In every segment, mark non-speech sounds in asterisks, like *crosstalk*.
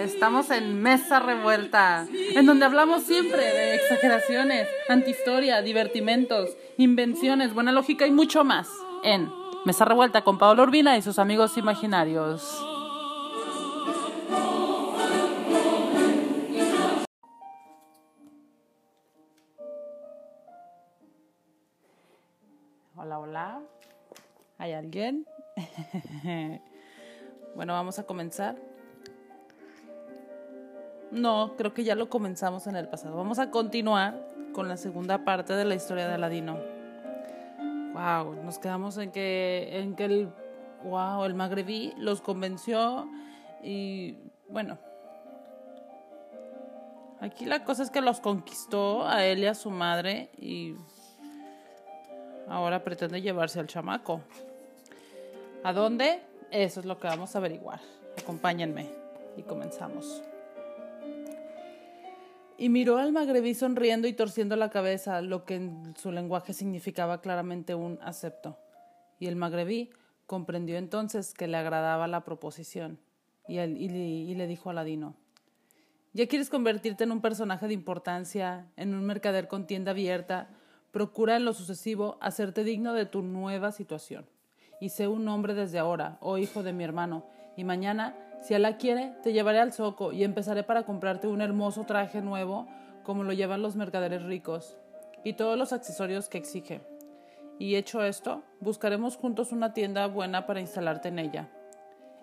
Estamos en Mesa Revuelta, en donde hablamos siempre de exageraciones, antihistoria, divertimentos, invenciones, buena lógica y mucho más. En Mesa Revuelta con Pablo Urbina y sus amigos imaginarios. Hola, hola. ¿Hay alguien? *laughs* bueno, vamos a comenzar. No, creo que ya lo comenzamos en el pasado. Vamos a continuar con la segunda parte de la historia de Aladino. Wow, nos quedamos en que en que el wow, el magrebí los convenció y bueno, aquí la cosa es que los conquistó a él y a su madre y ahora pretende llevarse al chamaco. ¿A dónde? Eso es lo que vamos a averiguar. Acompáñenme y comenzamos. Y miró al magrebí sonriendo y torciendo la cabeza, lo que en su lenguaje significaba claramente un acepto. Y el magrebí comprendió entonces que le agradaba la proposición y, le dijo a Ladino, ¿ya quieres convertirte en un personaje de importancia, en un mercader con tienda abierta? Procura en lo sucesivo hacerte digno de tu nueva situación. Y sé un hombre desde ahora, oh hijo de mi hermano, y mañana si Alá quiere, te llevaré al zoco y empezaré para comprarte un hermoso traje nuevo como lo llevan los mercaderes ricos y todos los accesorios que exige. Y hecho esto, buscaremos juntos una tienda buena para instalarte en ella.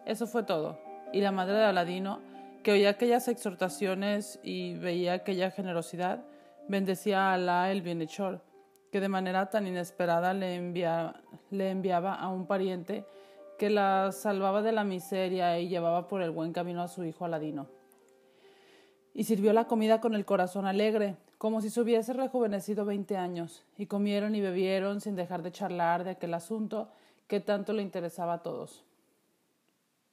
Eso fue todo. Y la madre de Aladino, que oía aquellas exhortaciones y veía aquella generosidad, bendecía a Alá el bienhechor, que de manera tan inesperada le, le enviaba a un pariente que la salvaba de la miseria y llevaba por el buen camino a su hijo Aladino. Y sirvió la comida con el corazón alegre, como si se hubiese rejuvenecido veinte años, y comieron y bebieron sin dejar de charlar de aquel asunto que tanto le interesaba a todos.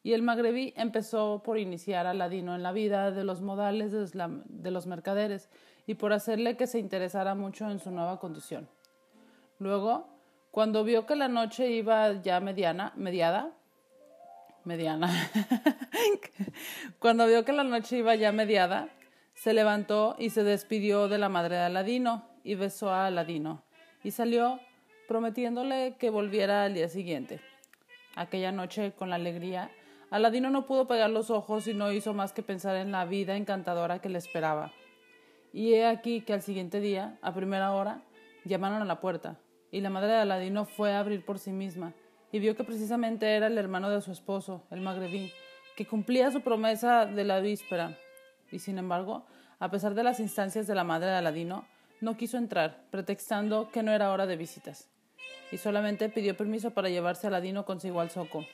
Y el magrebí empezó por iniciar a Aladino en la vida de los modales de los mercaderes y por hacerle que se interesara mucho en su nueva condición. Luego cuando vio que la noche iba ya mediana, mediada, mediana, *laughs* cuando vio que la noche iba ya mediada, se levantó y se despidió de la madre de Aladino y besó a Aladino y salió prometiéndole que volviera al día siguiente. Aquella noche, con la alegría, Aladino no pudo pegar los ojos y no hizo más que pensar en la vida encantadora que le esperaba. Y he aquí que al siguiente día, a primera hora, llamaron a la puerta y la madre de Aladino fue a abrir por sí misma y vio que precisamente era el hermano de su esposo, el magrebí, que cumplía su promesa de la víspera. Y sin embargo, a pesar de las instancias de la madre de Aladino, no quiso entrar, pretextando que no era hora de visitas, y solamente pidió permiso para llevarse a Aladino consigo al zoco.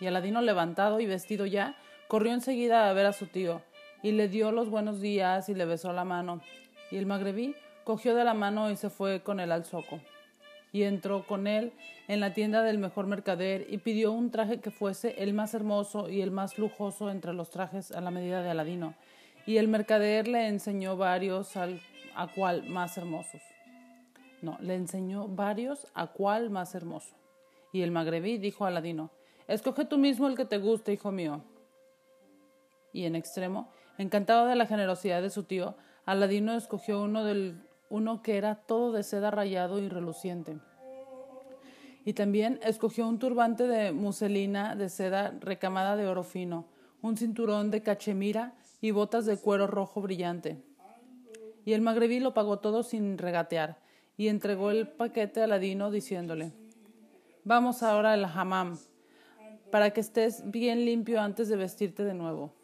Y Aladino, levantado y vestido ya, corrió enseguida a ver a su tío, y le dio los buenos días y le besó la mano. Y el magrebí cogió de la mano y se fue con él al zoco y entró con él en la tienda del mejor mercader y pidió un traje que fuese el más hermoso y el más lujoso entre los trajes a la medida de Aladino. Y el mercader le enseñó varios al, a cuál más hermosos. No, le enseñó varios a cuál más hermoso. Y el magrebí dijo a Aladino, escoge tú mismo el que te guste, hijo mío. Y en extremo, encantado de la generosidad de su tío, Aladino escogió uno del uno que era todo de seda rayado y reluciente. Y también escogió un turbante de muselina de seda recamada de oro fino, un cinturón de cachemira y botas de cuero rojo brillante. Y el magrebí lo pagó todo sin regatear, y entregó el paquete a Ladino diciéndole Vamos ahora al hammam, para que estés bien limpio antes de vestirte de nuevo.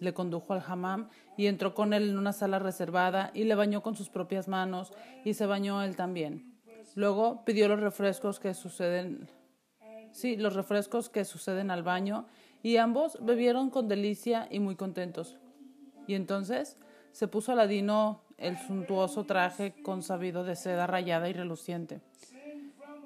Le condujo al hammam y entró con él en una sala reservada y le bañó con sus propias manos y se bañó él también. Luego pidió los refrescos que suceden, sí, los refrescos que suceden al baño y ambos bebieron con delicia y muy contentos. Y entonces se puso Aladino el suntuoso traje consabido de seda rayada y reluciente.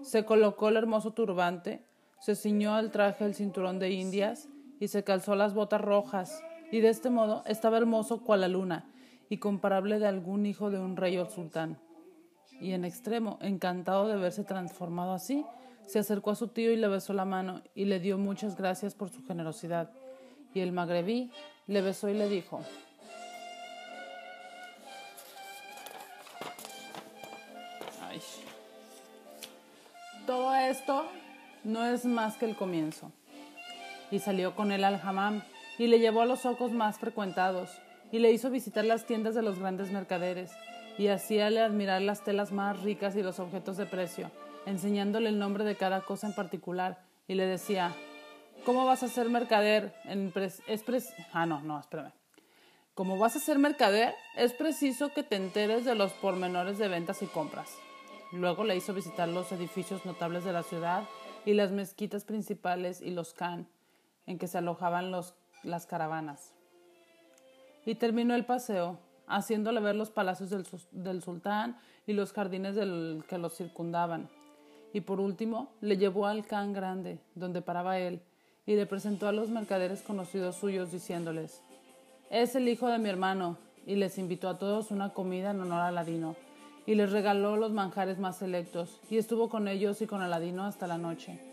Se colocó el hermoso turbante, se ciñó al traje el cinturón de indias y se calzó las botas rojas y de este modo estaba hermoso cual la luna, y comparable de algún hijo de un rey o sultán. Y en extremo, encantado de verse transformado así, se acercó a su tío y le besó la mano y le dio muchas gracias por su generosidad. Y el magrebí le besó y le dijo, Ay. Todo esto no es más que el comienzo. Y salió con él al hammam y le llevó a los ojos más frecuentados y le hizo visitar las tiendas de los grandes mercaderes y hacíale admirar las telas más ricas y los objetos de precio, enseñándole el nombre de cada cosa en particular y le decía, ¿cómo vas a ser mercader? En es ah, no, no, espérame. Como vas a ser mercader, es preciso que te enteres de los pormenores de ventas y compras. Luego le hizo visitar los edificios notables de la ciudad y las mezquitas principales y los khan, en que se alojaban los, las caravanas. Y terminó el paseo, haciéndole ver los palacios del, sultán y los jardines que los circundaban. Y por último, le llevó al Khan grande, donde paraba él, y le presentó a los mercaderes conocidos suyos, diciéndoles, es el hijo de mi hermano, y les invitó a todos una comida en honor a Aladino, y les regaló los manjares más selectos, y estuvo con ellos y con Aladino hasta la noche.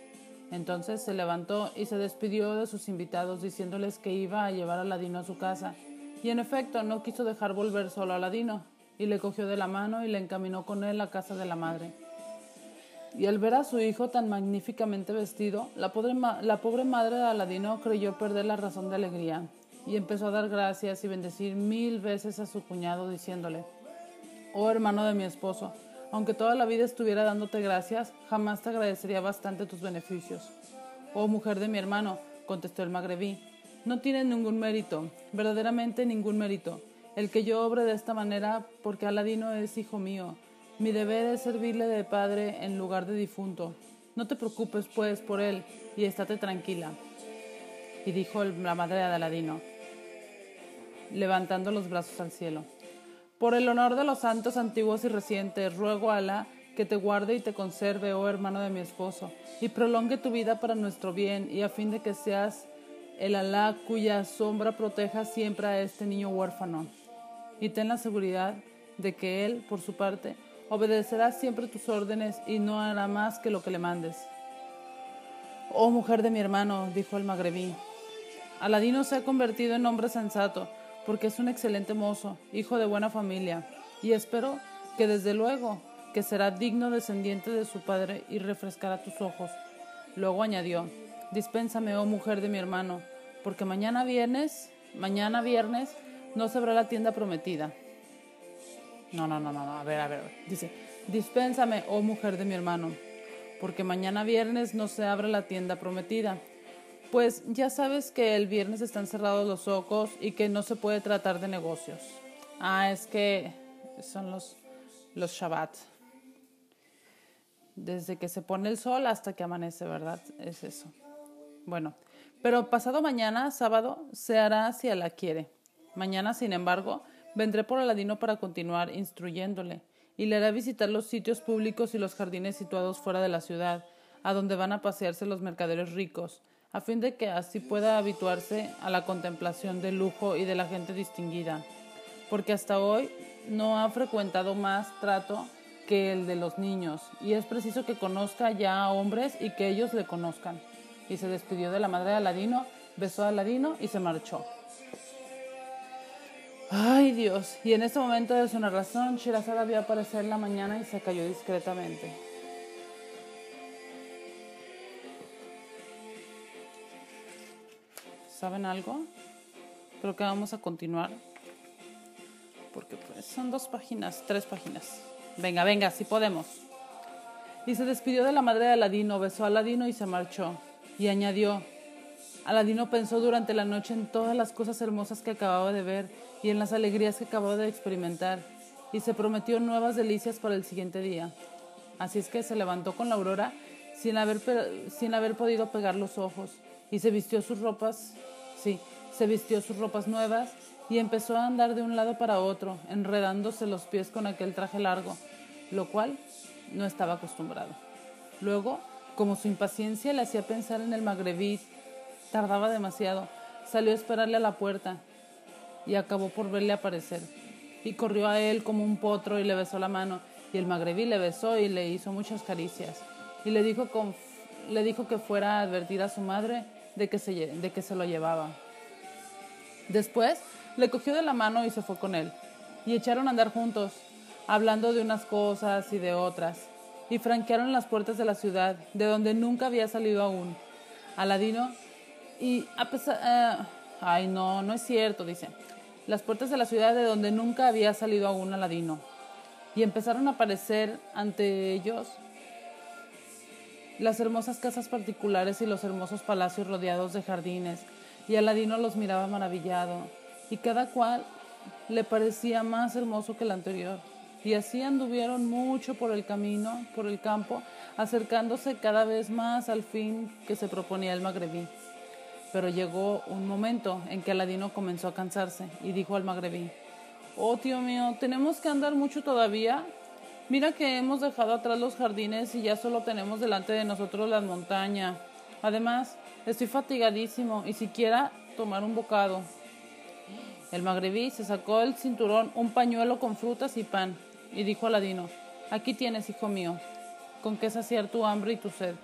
Entonces se levantó y se despidió de sus invitados, diciéndoles que iba a llevar a Aladino a su casa, y en efecto no quiso dejar volver solo a Aladino, y le cogió de la mano y le encaminó con él a casa de la madre. Y al ver a su hijo tan magníficamente vestido, la pobre, la pobre madre de Aladino creyó perder la razón de alegría y empezó a dar gracias y bendecir mil veces a su cuñado diciéndole, Oh hermano de mi esposo, aunque toda la vida estuviera dándote gracias, jamás te agradecería bastante tus beneficios. Oh mujer de mi hermano, contestó el magrebí, no tienes ningún mérito, verdaderamente ningún mérito, el que yo obre de esta manera porque Aladino es hijo mío. Mi deber es servirle de padre en lugar de difunto. No te preocupes, pues, por él y estate tranquila. Y dijo la madre de Aladino, levantando los brazos al cielo. Por el honor de los santos antiguos y recientes, ruego a Alá que te guarde y te conserve, oh hermano de mi esposo, y prolongue tu vida para nuestro bien, y a fin de que seas el Alá cuya sombra proteja siempre a este niño huérfano. Y ten la seguridad de que él, por su parte, obedecerá siempre tus órdenes y no hará más que lo que le mandes. Oh mujer de mi hermano, dijo el magrebí, Aladino se ha convertido en hombre sensato, porque es un excelente mozo, hijo de buena familia, y espero que desde luego que será digno descendiente de su padre y refrescará tus ojos. Luego añadió, dispénsame, oh mujer de mi hermano, porque mañana viernes, mañana viernes, no se abre la tienda prometida. No, no, no, no, a ver, a ver. Dice, dispénsame, oh mujer de mi hermano, porque mañana viernes no se abre la tienda prometida. Pues ya sabes que el viernes están cerrados los ojos y que no se puede tratar de negocios. Ah, es que son los, los Shabbat. Desde que se pone el sol hasta que amanece, ¿verdad? Es eso. Bueno, pero pasado mañana, sábado, se hará si la quiere. Mañana, sin embargo, vendré por Aladino para continuar instruyéndole y le haré visitar los sitios públicos y los jardines situados fuera de la ciudad, a donde van a pasearse los mercaderes ricos, a fin de que así pueda habituarse a la contemplación del lujo y de la gente distinguida, porque hasta hoy no ha frecuentado más trato que el de los niños, y es preciso que conozca ya a hombres y que ellos le conozcan. Y se despidió de la madre de Aladino, besó a Aladino y se marchó. Ay Dios, y en este momento de su narración, Shirazada vio aparecer la mañana y se cayó discretamente. ¿Saben algo? Creo que vamos a continuar. Porque pues son dos páginas, tres páginas. Venga, venga, si podemos. Y se despidió de la madre de Aladino, besó a Aladino y se marchó. Y añadió, Aladino pensó durante la noche en todas las cosas hermosas que acababa de ver y en las alegrías que acababa de experimentar, y se prometió nuevas delicias para el siguiente día. Así es que se levantó con la aurora sin haber, sin haber podido pegar los ojos y se vistió sus ropas, sí, se vistió sus ropas nuevas y empezó a andar de un lado para otro, enredándose los pies con aquel traje largo, lo cual no estaba acostumbrado. Luego, como su impaciencia le hacía pensar en el magrebí, tardaba demasiado, salió a esperarle a la puerta y acabó por verle aparecer. Y corrió a él como un potro y le besó la mano, y el magrebí le besó y le hizo muchas caricias, y le dijo, le dijo que fuera a advertir a su madre de que se, de que se lo llevaba. Después le cogió de la mano y se fue con él, y echaron a andar juntos, hablando de unas cosas y de otras, y franquearon las puertas de la ciudad, de donde nunca había salido aún. Aladino, y a pesar... eh, ay, no, no es cierto, dice. Las puertas de la ciudad de donde nunca había salido aún Aladino. Y empezaron a aparecer ante ellos las hermosas casas particulares y los hermosos palacios rodeados de jardines, y Aladino los miraba maravillado, y cada cual le parecía más hermoso que el anterior. Y así anduvieron mucho por el camino, por el campo, acercándose cada vez más al fin que se proponía el magrebí. Pero llegó un momento en que Aladino comenzó a cansarse y dijo al magrebí, Oh, tío mío, ¿tenemos que andar mucho todavía? Mira que hemos dejado atrás los jardines y ya solo tenemos delante de nosotros la montaña. Además, estoy fatigadísimo y siquiera tomar un bocado. El magrebí se sacó del cinturón un pañuelo con frutas y pan y dijo a Aladino, aquí tienes, hijo mío, con qué saciar tu hambre y tu sed.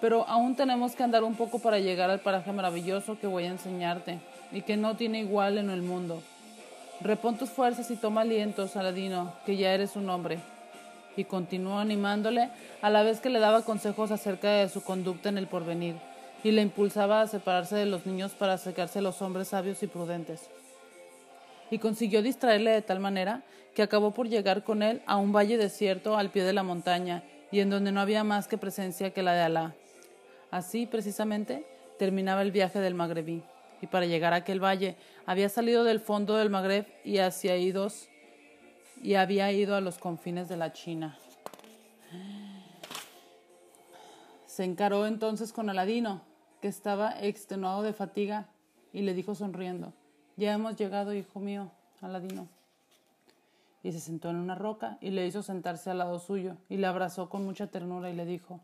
Pero aún tenemos que andar un poco para llegar al paraje maravilloso que voy a enseñarte y que no tiene igual en el mundo. Repon tus fuerzas y toma aliento, Saladino, que ya eres un hombre. Y continuó animándole a la vez que le daba consejos acerca de su conducta en el porvenir y le impulsaba a separarse de los niños para acercarse a los hombres sabios y prudentes. Y consiguió distraerle de tal manera que acabó por llegar con él a un valle desierto al pie de la montaña y en donde no había más que presencia que la de Alá. Así, precisamente, terminaba el viaje del magrebí y para llegar a aquel valle había salido del fondo del Magreb y hacia idos y había ido a los confines de la China. Se encaró entonces con Aladino, que estaba extenuado de fatiga, y le dijo sonriendo, Ya hemos llegado, hijo mío, Aladino. Y se sentó en una roca y le hizo sentarse al lado suyo, y le abrazó con mucha ternura y le dijo,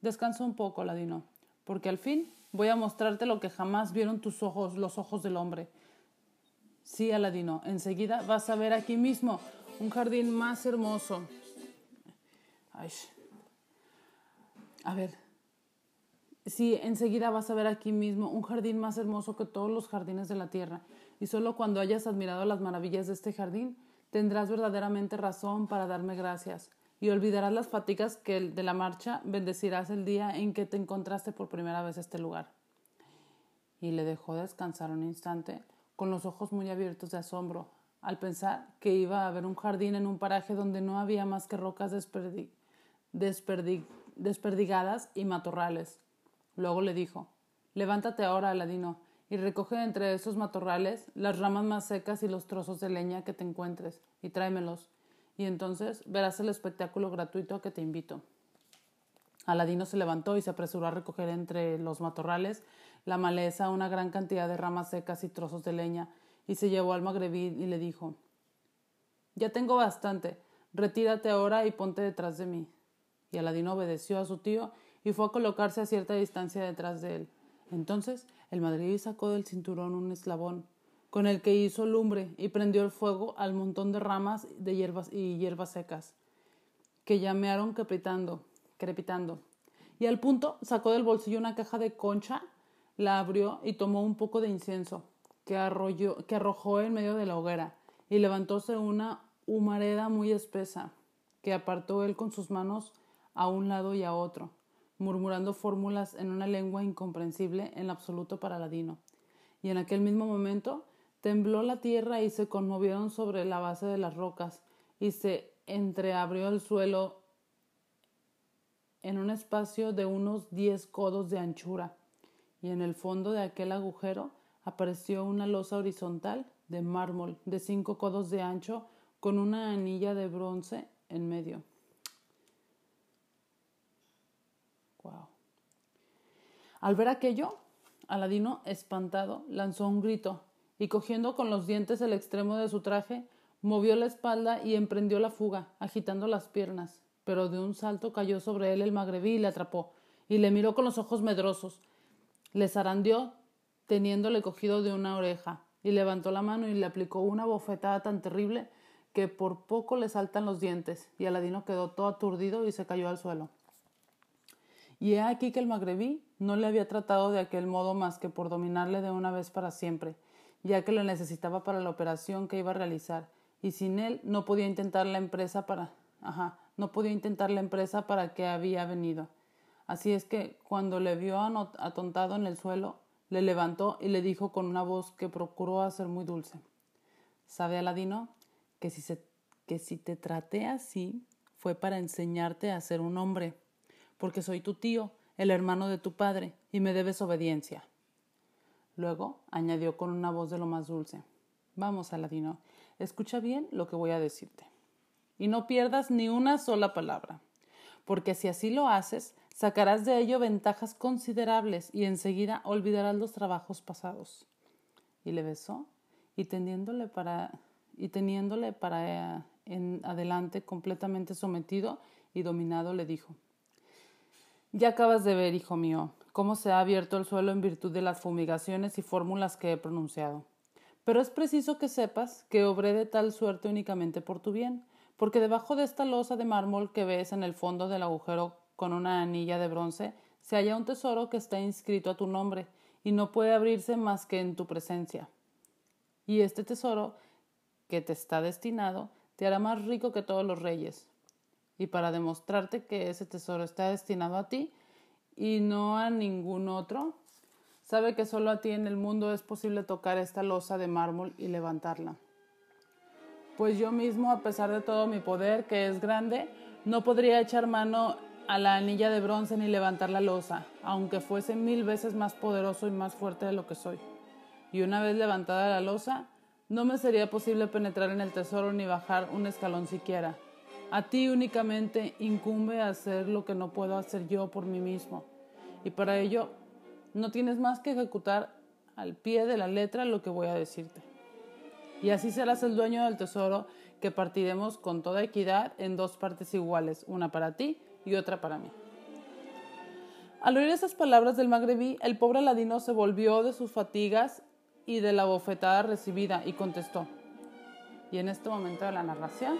Descansa un poco, Aladino, porque al fin voy a mostrarte lo que jamás vieron tus ojos, los ojos del hombre. Sí, Aladino, enseguida vas a ver aquí mismo un jardín más hermoso. Ay. A ver. Sí, enseguida vas a ver aquí mismo un jardín más hermoso que todos los jardines de la tierra. Y solo cuando hayas admirado las maravillas de este jardín, tendrás verdaderamente razón para darme gracias. Y olvidarás las fatigas que de la marcha, bendecirás el día en que te encontraste por primera vez este lugar. Y le dejó descansar un instante, con los ojos muy abiertos de asombro, al pensar que iba a haber un jardín en un paraje donde no había más que rocas desperdi desperdi desperdigadas y matorrales. Luego le dijo, levántate ahora, Aladino, y recoge entre esos matorrales las ramas más secas y los trozos de leña que te encuentres, y tráemelos, y entonces verás el espectáculo gratuito a que te invito. Aladino se levantó y se apresuró a recoger entre los matorrales la maleza una gran cantidad de ramas secas y trozos de leña, y se llevó al magrebí y le dijo Ya tengo bastante, retírate ahora y ponte detrás de mí. Y Aladino obedeció a su tío y fue a colocarse a cierta distancia detrás de él. Entonces el magrebí sacó del cinturón un eslabón, con el que hizo lumbre y prendió el fuego al montón de ramas de hierbas y hierbas secas, que llamearon crepitando, crepitando. Y al punto sacó del bolsillo una caja de concha, la abrió y tomó un poco de incienso, que, que arrojó en medio de la hoguera, y levantóse una humareda muy espesa, que apartó él con sus manos a un lado y a otro, murmurando fórmulas en una lengua incomprensible en absoluto para Ladino. Y en aquel mismo momento tembló la tierra y se conmovieron sobre la base de las rocas, y se entreabrió el suelo en un espacio de unos diez codos de anchura, y en el fondo de aquel agujero apareció una losa horizontal de mármol de cinco codos de ancho con una anilla de bronce en medio. Wow. Al ver aquello, Aladino, espantado, lanzó un grito y cogiendo con los dientes el extremo de su traje, movió la espalda y emprendió la fuga, agitando las piernas. Pero de un salto cayó sobre él el magrebí y le atrapó, y le miró con los ojos medrosos. Le zarandeó, teniéndole cogido de una oreja, y levantó la mano y le aplicó una bofetada tan terrible que por poco le saltan los dientes, y Aladino quedó todo aturdido y se cayó al suelo. Y he aquí que el magrebí no le había tratado de aquel modo más que por dominarle de una vez para siempre, ya que lo necesitaba para la operación que iba a realizar, y sin él no podía intentar la empresa para ajá, no podía intentar la empresa para que había venido. Así es que cuando le vio atontado en el suelo, le levantó y le dijo con una voz que procuró hacer muy dulce. ¿Sabe, Aladino? Que si, se, que si te traté así fue para enseñarte a ser un hombre, porque soy tu tío, el hermano de tu padre, y me debes obediencia. Luego añadió con una voz de lo más dulce. Vamos, Aladino, escucha bien lo que voy a decirte. Y no pierdas ni una sola palabra, porque si así lo haces, Sacarás de ello ventajas considerables y enseguida olvidarás los trabajos pasados. Y le besó y teniéndole para y teniéndole para en adelante completamente sometido y dominado le dijo Ya acabas de ver, hijo mío, cómo se ha abierto el suelo en virtud de las fumigaciones y fórmulas que he pronunciado. Pero es preciso que sepas que obré de tal suerte únicamente por tu bien, porque debajo de esta losa de mármol que ves en el fondo del agujero con una anilla de bronce, se halla un tesoro que está inscrito a tu nombre y no puede abrirse más que en tu presencia. Y este tesoro, que te está destinado, te hará más rico que todos los reyes. Y para demostrarte que ese tesoro está destinado a ti y no a ningún otro, sabe que solo a ti en el mundo es posible tocar esta losa de mármol y levantarla. Pues yo mismo, a pesar de todo mi poder, que es grande, no podría echar mano a la anilla de bronce ni levantar la losa, aunque fuese mil veces más poderoso y más fuerte de lo que soy. Y una vez levantada la losa, no me sería posible penetrar en el tesoro ni bajar un escalón siquiera. A ti únicamente incumbe hacer lo que no puedo hacer yo por mí mismo. Y para ello no tienes más que ejecutar al pie de la letra lo que voy a decirte. Y así serás el dueño del tesoro que partiremos con toda equidad en dos partes iguales, una para ti y otra para mí. Al oír esas palabras del magrebí, el pobre ladino se volvió de sus fatigas y de la bofetada recibida y contestó. Y en este momento de la narración,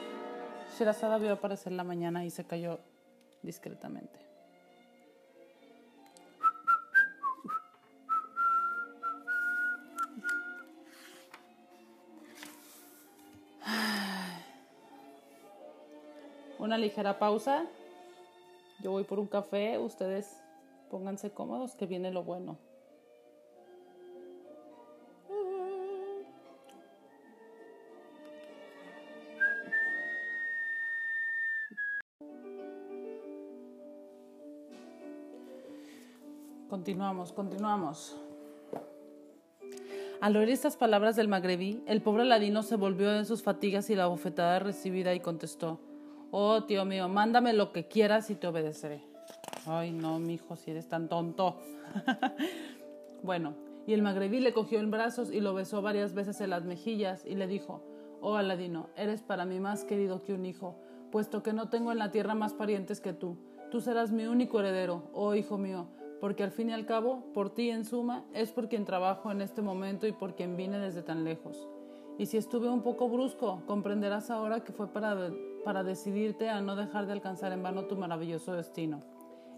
Sherazada vio aparecer la mañana y se cayó discretamente. Una ligera pausa yo voy por un café, ustedes pónganse cómodos que viene lo bueno. Continuamos, continuamos. Al oír estas palabras del magrebí, el pobre ladino se volvió de sus fatigas y la bofetada recibida y contestó Oh, tío mío, mándame lo que quieras y te obedeceré. Ay, no, mi hijo, si eres tan tonto. *laughs* bueno, y el magrebí le cogió en brazos y lo besó varias veces en las mejillas y le dijo, Oh Aladino, eres para mí más querido que un hijo, puesto que no tengo en la tierra más parientes que tú. Tú serás mi único heredero, oh hijo mío, porque al fin y al cabo, por ti en suma, es por quien trabajo en este momento y por quien vine desde tan lejos. Y si estuve un poco brusco, comprenderás ahora que fue para para decidirte a no dejar de alcanzar en vano tu maravilloso destino.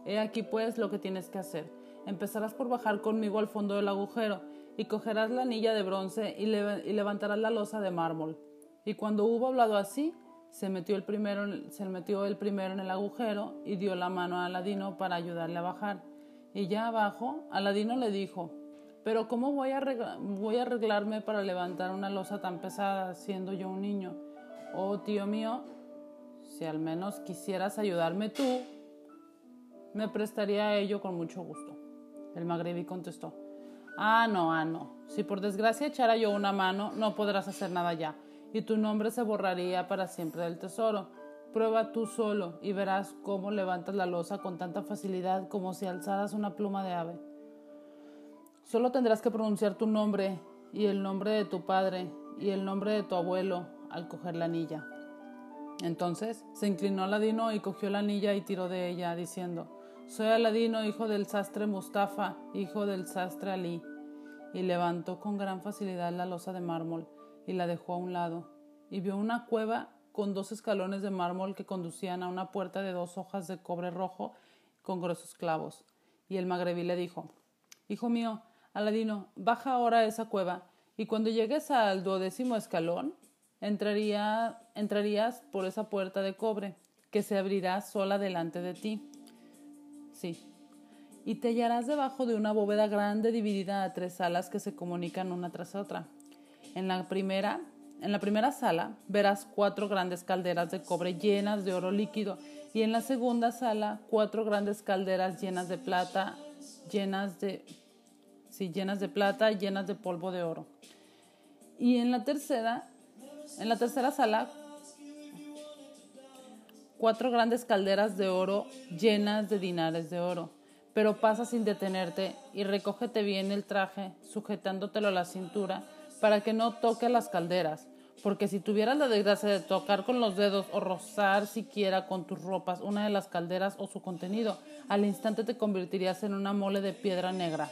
He aquí pues lo que tienes que hacer. Empezarás por bajar conmigo al fondo del agujero, y cogerás la anilla de bronce y, levantarás la losa de mármol. Y cuando hubo hablado así, se metió, el primero, se metió el primero en el agujero y dio la mano a Aladino para ayudarle a bajar. Y ya abajo, Aladino le dijo, pero ¿cómo voy a, arreglarme para levantar una losa tan pesada siendo yo un niño? Oh, tío mío, si al menos quisieras ayudarme tú, me prestaría a ello con mucho gusto. El magrebí contestó, Ah, no, ah, no. Si por desgracia echara yo una mano, no podrás hacer nada ya, y tu nombre se borraría para siempre del tesoro. Prueba tú solo y verás cómo levantas la losa con tanta facilidad como si alzaras una pluma de ave. Solo tendrás que pronunciar tu nombre y el nombre de tu padre y el nombre de tu abuelo al coger la anilla. Entonces se inclinó Aladino y cogió la anilla y tiró de ella, diciendo, Soy Aladino, hijo del sastre Mustafa, hijo del sastre Ali. Y levantó con gran facilidad la losa de mármol y la dejó a un lado, y vio una cueva con dos escalones de mármol que conducían a una puerta de dos hojas de cobre rojo con gruesos clavos. Y el magrebí le dijo, Hijo mío, Aladino, baja ahora a esa cueva y cuando llegues al duodécimo escalón, entraría, entrarías por esa puerta de cobre que se abrirá sola delante de ti. Sí. Y te hallarás debajo de una bóveda grande dividida a tres salas que se comunican una tras otra. En la primera, en la primera sala verás cuatro grandes calderas de cobre llenas de oro líquido y en la segunda sala cuatro grandes calderas llenas de plata, llenas de sí, llenas de plata, llenas de polvo de oro. Y en la tercera, en la tercera sala cuatro grandes calderas de oro llenas de dinares de oro. Pero pasa sin detenerte y recógete bien el traje, sujetándotelo a la cintura, para que no toque las calderas, porque si tuvieras la desgracia de tocar con los dedos o rozar siquiera con tus ropas una de las calderas o su contenido, al instante te convertirías en una mole de piedra negra.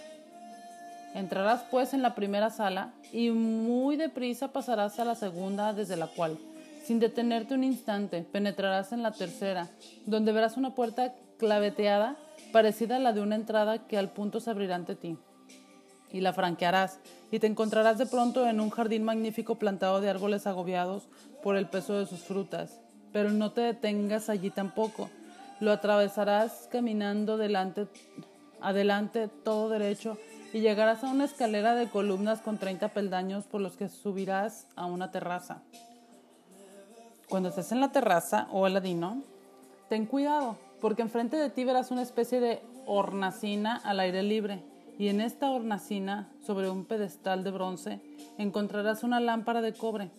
Entrarás pues en la primera sala y muy deprisa pasarás a la segunda desde la cual, sin detenerte un instante, penetrarás en la tercera, donde verás una puerta claveteada parecida a la de una entrada que al punto se abrirá ante ti. Y la franquearás, y te encontrarás de pronto en un jardín magnífico plantado de árboles agobiados por el peso de sus frutas. Pero no te detengas allí tampoco. Lo atravesarás caminando delante, adelante todo derecho y llegarás a una escalera de columnas con 30 peldaños por los que subirás a una terraza. Cuando estés en la terraza o ladino, ten cuidado, porque enfrente de ti verás una especie de hornacina al aire libre, y en esta hornacina, sobre un pedestal de bronce, encontrarás una lámpara de cobre,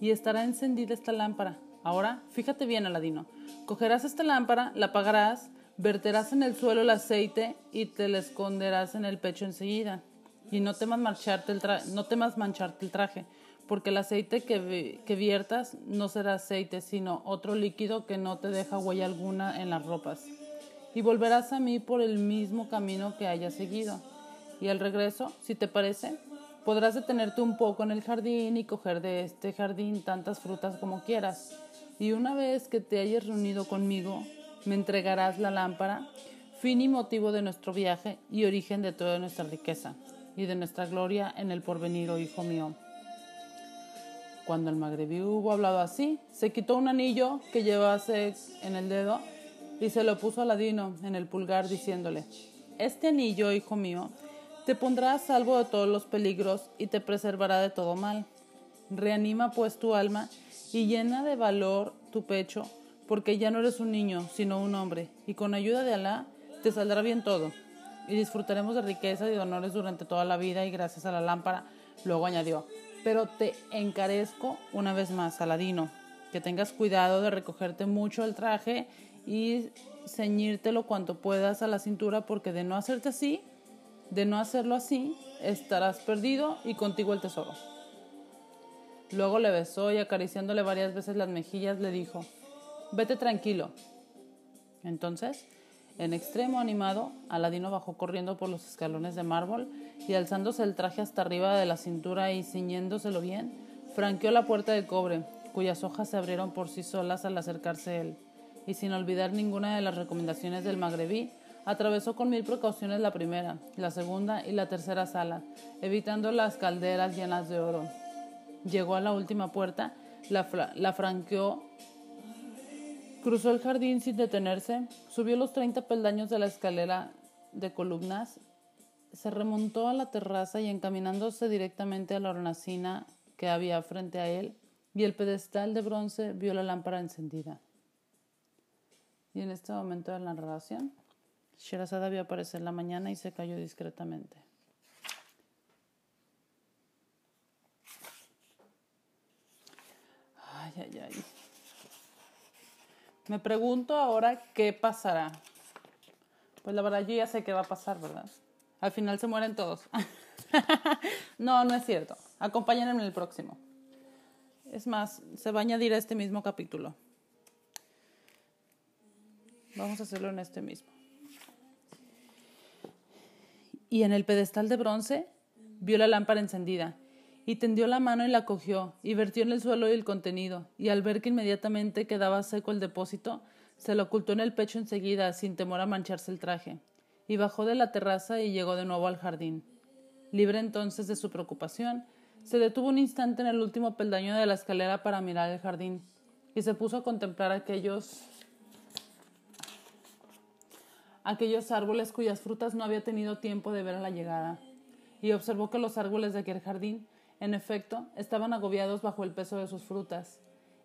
y estará encendida esta lámpara. Ahora, fíjate bien, Aladino. Cogerás esta lámpara, la apagarás, verterás en el suelo el aceite y te la esconderás en el pecho enseguida. Y no temas, marcharte el no temas mancharte el traje, porque el aceite que, que viertas no será aceite, sino otro líquido que no te deja huella alguna en las ropas. Y volverás a mí por el mismo camino que hayas seguido. Y al regreso, si te parece, podrás detenerte un poco en el jardín y coger de este jardín tantas frutas como quieras. Y una vez que te hayas reunido conmigo, me entregarás la lámpara, fin y motivo de nuestro viaje y origen de toda nuestra riqueza y de nuestra gloria en el porvenir, oh hijo mío. Cuando el magrebí hubo hablado así, se quitó un anillo que llevase en el dedo y se lo puso a Ladino en el pulgar, diciéndole, Este anillo, hijo mío, te pondrá a salvo de todos los peligros y te preservará de todo mal. Reanima pues tu alma y llena de valor tu pecho, porque ya no eres un niño, sino un hombre, y con ayuda de Alá te saldrá bien todo, y disfrutaremos de riqueza y de honores durante toda la vida y gracias a la lámpara. Luego añadió, pero te encarezco una vez más, Aladino, que tengas cuidado de recogerte mucho el traje y ceñírtelo cuanto puedas a la cintura, porque de no hacerte así, de no hacerlo así, estarás perdido y contigo el tesoro. Luego le besó y acariciándole varias veces las mejillas le dijo, vete tranquilo. Entonces en extremo animado, Aladino bajó corriendo por los escalones de mármol y alzándose el traje hasta arriba de la cintura y ciñéndoselo bien, franqueó la puerta de cobre, cuyas hojas se abrieron por sí solas al acercarse él, y sin olvidar ninguna de las recomendaciones del magrebí, atravesó con mil precauciones la primera, la segunda y la tercera sala, evitando las calderas llenas de oro. Llegó a la última puerta, la, la franqueó Cruzó el jardín sin detenerse, subió los 30 peldaños de la escalera de columnas, se remontó a la terraza y encaminándose directamente a la hornacina que había frente a él y el pedestal de bronce vio la lámpara encendida. Y en este momento de la narración, Sherazada vio aparecer la mañana y se cayó discretamente. Ay, ay, ay. Me pregunto ahora qué pasará. Pues la verdad yo ya sé qué va a pasar, ¿verdad? Al final se mueren todos. *laughs* no, no es cierto. Acompáñenme en el próximo. Es más, se va a añadir a este mismo capítulo. Vamos a hacerlo en este mismo. Y en el pedestal de bronce vio la lámpara encendida y tendió la mano y la cogió, y vertió en el suelo el contenido, y al ver que inmediatamente quedaba seco el depósito, se lo ocultó en el pecho enseguida, sin temor a mancharse el traje, y bajó de la terraza y llegó de nuevo al jardín. Libre entonces de su preocupación, Se detuvo un instante en el último peldaño de la escalera para mirar el jardín y se puso a contemplar aquellos aquellos árboles cuyas frutas no había tenido tiempo de ver a la llegada, y observó que los árboles de aquel jardín, en efecto, estaban agobiados bajo el peso de sus frutas,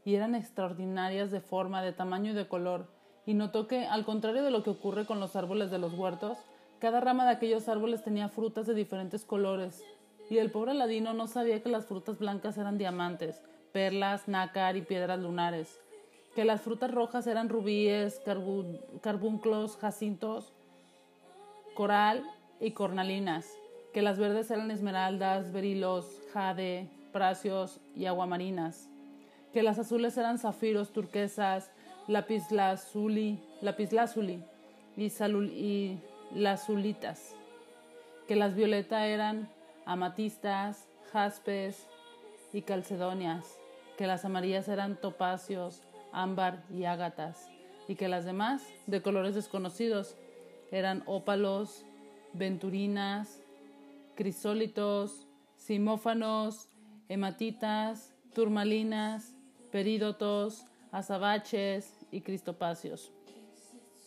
y eran extraordinarias de forma, de tamaño y de color, y notó que, al contrario de lo que ocurre con los árboles de los huertos, cada rama de aquellos árboles tenía frutas de diferentes colores, y el pobre ladino no sabía que las frutas blancas eran diamantes, perlas, nácar y piedras lunares, que las frutas rojas eran rubíes, carbunclos, jacintos, coral y cornalinas, que las verdes eran esmeraldas, berilos, jade, pracios y aguamarinas, que las azules eran zafiros, turquesas, lapislázuli, lapislázuli y, salul, y lazulitas, que las violetas eran amatistas, jaspes y calcedonias, que las amarillas eran topacios, ámbar y ágatas, y que las demás, de colores desconocidos, eran ópalos, venturinas, crisólitos, simófanos, hematitas, turmalinas, perídotos, azabaches y cristopacios.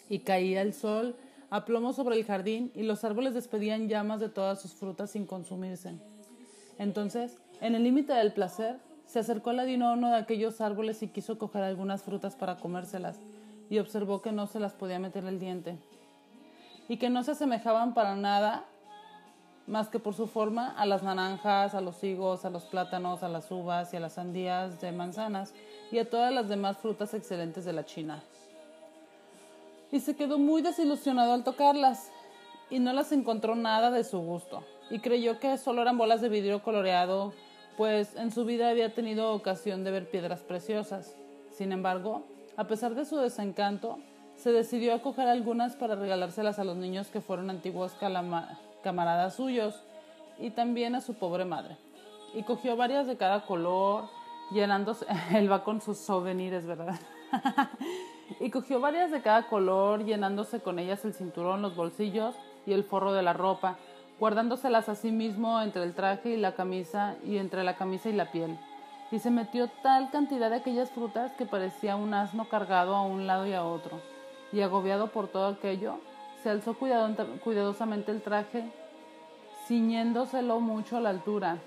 Y caía el sol a plomo sobre el jardín y los árboles despedían llamas de todas sus frutas sin consumirse. Entonces, en el límite del placer, se acercó a a uno de aquellos árboles y quiso coger algunas frutas para comérselas, y observó que no se las podía meter el diente, y que no se asemejaban para nada más que por su forma a las naranjas, a los higos, a los plátanos, a las uvas y a las sandías de manzanas y a todas las demás frutas excelentes de la China. Y se quedó muy desilusionado al tocarlas y no las encontró nada de su gusto y creyó que solo eran bolas de vidrio coloreado pues en su vida había tenido ocasión de ver piedras preciosas. Sin embargo, a pesar de su desencanto, se decidió a coger algunas para regalárselas a los niños que fueron antiguos camaradas suyos y también a su pobre madre. Y cogió varias de cada color, llenándose, *laughs* él va con sus souvenirs, ¿verdad? *laughs* y cogió varias de cada color, llenándose con ellas el cinturón, los bolsillos y el forro de la ropa, guardándoselas a sí mismo entre el traje y la camisa y entre la camisa y la piel. Y se metió tal cantidad de aquellas frutas que parecía un asno cargado a un lado y a otro. Y agobiado por todo aquello, se alzó cuidadosamente el traje, ciñéndoselo mucho a la altura,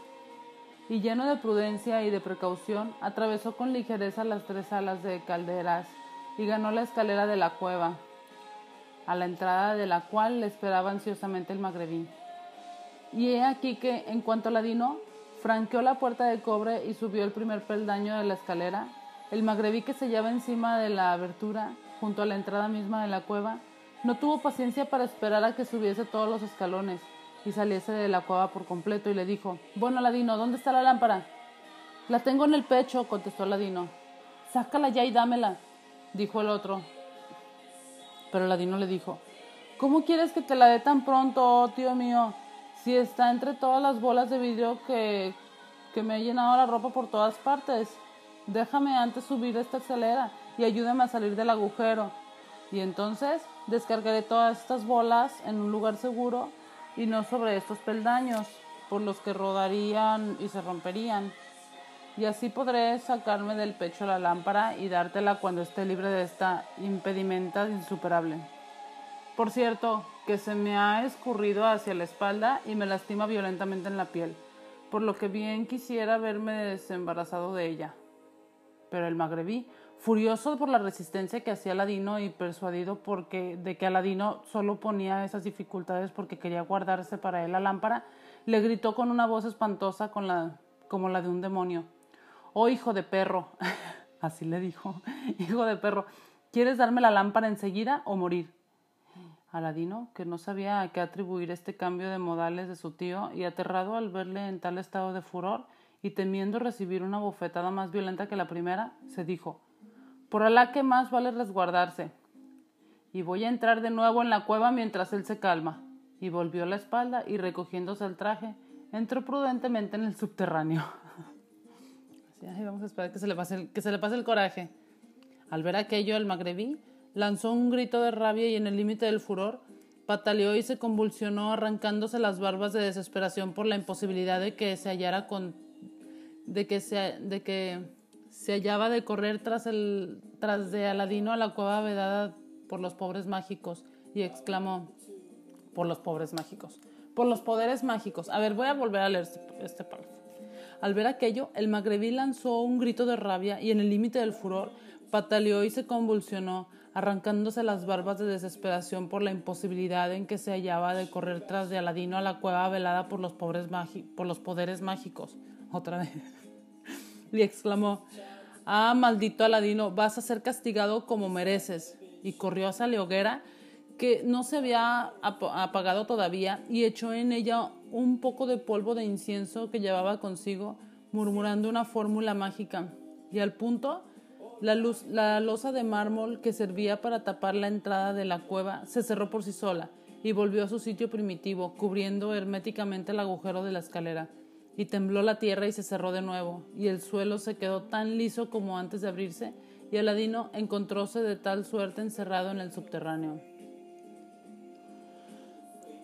y lleno de prudencia y de precaución, atravesó con ligereza las tres alas de calderas y ganó la escalera de la cueva, a la entrada de la cual le esperaba ansiosamente el magrebí. Y he aquí que, en cuanto Ladino franqueó la puerta de cobre y subió el primer peldaño de la escalera, el magrebí que se hallaba encima de la abertura, junto a la entrada misma de la cueva, no tuvo paciencia para esperar a que subiese todos los escalones y saliese de la cueva por completo y le dijo, Bueno, Ladino, ¿dónde está la lámpara? La tengo en el pecho, contestó Ladino. Sácala ya y dámela, dijo el otro. Pero Ladino le dijo, ¿Cómo quieres que te la dé tan pronto, tío mío? Si está entre todas las bolas de vidrio que, que me he llenado la ropa por todas partes. Déjame antes subir esta escalera y ayúdame a salir del agujero. Y entonces descargaré todas estas bolas en un lugar seguro y no sobre estos peldaños, por los que rodarían y se romperían. Y así podré sacarme del pecho la lámpara y dártela cuando esté libre de esta impedimenta insuperable. Por cierto, que se me ha escurrido hacia la espalda y me lastima violentamente en la piel, por lo que bien quisiera verme desembarazado de ella. Pero el magrebí, furioso por la resistencia que hacía Aladino y persuadido porque, de que Aladino solo ponía esas dificultades porque quería guardarse para él la lámpara, le gritó con una voz espantosa con la, como la de un demonio. Oh, hijo de perro, *laughs* así le dijo, *laughs* hijo de perro, ¿quieres darme la lámpara enseguida o morir? Aladino, que no sabía a qué atribuir este cambio de modales de su tío, y aterrado al verle en tal estado de furor, y temiendo recibir una bofetada más violenta que la primera, se dijo Por Alá que más vale resguardarse. Y voy a entrar de nuevo en la cueva mientras él se calma. Y volvió la espalda y recogiéndose el traje, entró prudentemente en el subterráneo. *laughs* Así, vamos a esperar que se le pase el, que se le pase el coraje. Al ver aquello, el magrebí lanzó un grito de rabia y en el límite del furor pataleó y se convulsionó arrancándose las barbas de desesperación por la imposibilidad de que se hallara con de que se, de que se hallaba de correr tras, el, tras de Aladino a la cueva vedada por los pobres mágicos y exclamó, por los pobres mágicos, por los poderes mágicos. A ver, voy a volver a leer este, este párrafo. Al ver aquello, el magrebí lanzó un grito de rabia y en el límite del furor pataleó y se convulsionó, arrancándose las barbas de desesperación por la imposibilidad en que se hallaba de correr tras de Aladino a la cueva velada por los, poderes mágicos. Otra vez. *laughs* y exclamó, Ah, maldito Aladino, vas a ser castigado como mereces. Y corrió hacia la hoguera que no se había apagado todavía y echó en ella un poco de polvo de incienso que llevaba consigo, murmurando una fórmula mágica. Y al punto, la, luz, la losa de mármol que servía para tapar la entrada de la cueva se cerró por sí sola y volvió a su sitio primitivo, cubriendo herméticamente el agujero de la escalera. Y tembló la tierra y se cerró de nuevo, y el suelo se quedó tan liso como antes de abrirse, y Aladino encontróse de tal suerte encerrado en el subterráneo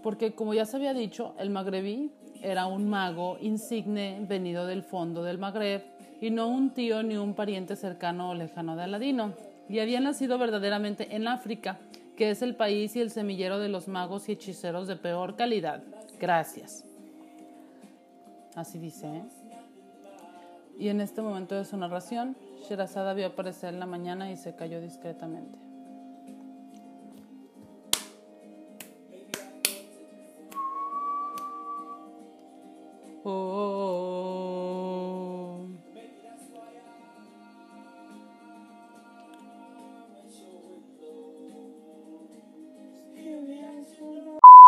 porque como ya se había dicho, el magrebí era un mago insigne venido del fondo del Magreb y no un tío ni un pariente cercano o lejano de Aladino, y había nacido verdaderamente en África, que es el país y el semillero de los magos y hechiceros de peor calidad. Gracias. Así dice. ¿eh? Y en este momento de su narración, Sherazada vio aparecer en la mañana y se cayó discretamente. Oh.